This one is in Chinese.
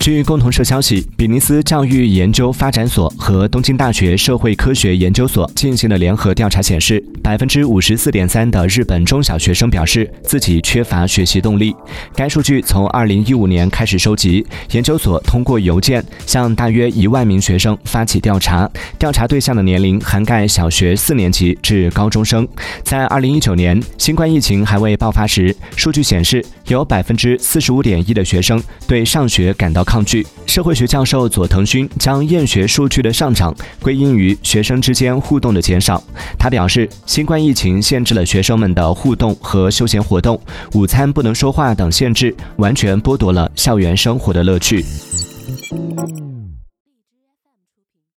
据共同社消息，比尼斯教育研究发展所和东京大学社会科学研究所进行了联合调查显示，百分之五十四点三的日本中小学生表示自己缺乏学习动力。该数据从二零一五年开始收集，研究所通过邮件向大约一万名学生发起调查，调查对象的年龄涵盖小学四年级至高中生。在二零一九年，新冠疫情还未爆发时，数据显示有百分之四十五点一的学生对上学感到。抗拒。社会学教授佐藤勋将厌学数据的上涨归因于学生之间互动的减少。他表示，新冠疫情限制了学生们的互动和休闲活动，午餐不能说话等限制，完全剥夺了校园生活的乐趣。